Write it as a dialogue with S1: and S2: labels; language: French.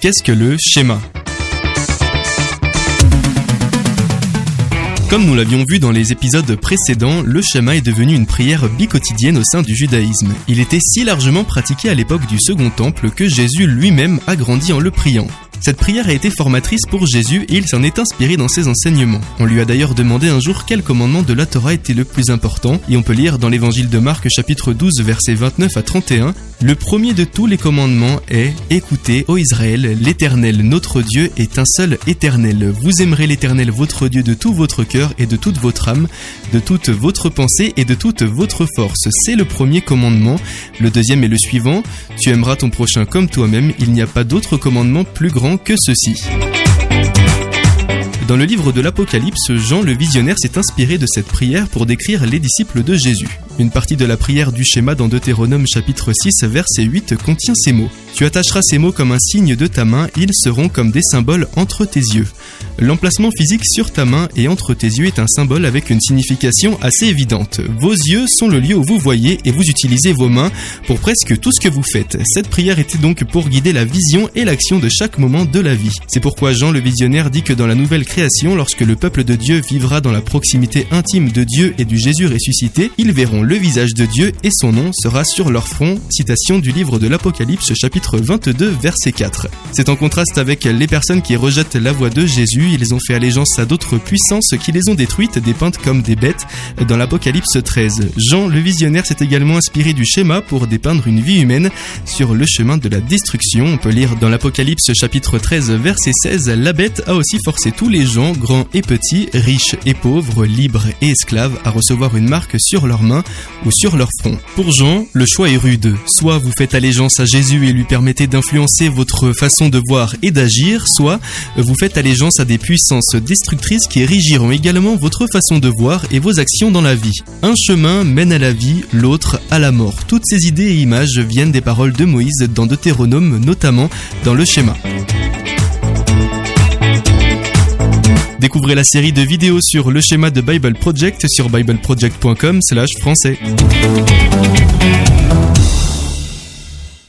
S1: Qu'est-ce que le schéma? Comme nous l'avions vu dans les épisodes précédents, le schéma est devenu une prière bicotidienne au sein du judaïsme. Il était si largement pratiqué à l'époque du Second Temple que Jésus lui-même a grandi en le priant. Cette prière a été formatrice pour Jésus et il s'en est inspiré dans ses enseignements. On lui a d'ailleurs demandé un jour quel commandement de la Torah était le plus important et on peut lire dans l'évangile de Marc chapitre 12 versets 29 à 31 le premier de tous les commandements est Écoutez, ô Israël, l'Éternel, notre Dieu, est un seul éternel. Vous aimerez l'Éternel, votre Dieu, de tout votre cœur et de toute votre âme, de toute votre pensée et de toute votre force. C'est le premier commandement. Le deuxième est le suivant. Tu aimeras ton prochain comme toi-même. Il n'y a pas d'autre commandement plus grand que ceci. Dans le livre de l'Apocalypse, Jean le visionnaire s'est inspiré de cette prière pour décrire les disciples de Jésus. Une partie de la prière du schéma dans Deutéronome chapitre 6 verset 8 contient ces mots. Tu attacheras ces mots comme un signe de ta main, ils seront comme des symboles entre tes yeux. L'emplacement physique sur ta main et entre tes yeux est un symbole avec une signification assez évidente. Vos yeux sont le lieu où vous voyez et vous utilisez vos mains pour presque tout ce que vous faites. Cette prière était donc pour guider la vision et l'action de chaque moment de la vie. C'est pourquoi Jean le visionnaire dit que dans la nouvelle création, lorsque le peuple de Dieu vivra dans la proximité intime de Dieu et du Jésus ressuscité, ils verront le visage de Dieu et son nom sera sur leur front. Citation du livre de l'Apocalypse chapitre 22 verset 4. C'est en contraste avec les personnes qui rejettent la voix de Jésus ils ont fait allégeance à d'autres puissances qui les ont détruites, dépeintes comme des bêtes dans l'Apocalypse 13. Jean le visionnaire s'est également inspiré du schéma pour dépeindre une vie humaine sur le chemin de la destruction. On peut lire dans l'Apocalypse chapitre 13 verset 16, la bête a aussi forcé tous les gens, grands et petits, riches et pauvres, libres et esclaves, à recevoir une marque sur leurs mains ou sur leur front. Pour Jean, le choix est rude. Soit vous faites allégeance à Jésus et lui permettez d'influencer votre façon de voir et d'agir, soit vous faites allégeance à puissances destructrices qui régiront également votre façon de voir et vos actions dans la vie. Un chemin mène à la vie, l'autre à la mort. Toutes ces idées et images viennent des paroles de Moïse dans Deutéronome, notamment dans le schéma. Découvrez la série de vidéos sur le schéma de Bible Project sur bibleproject.com/français.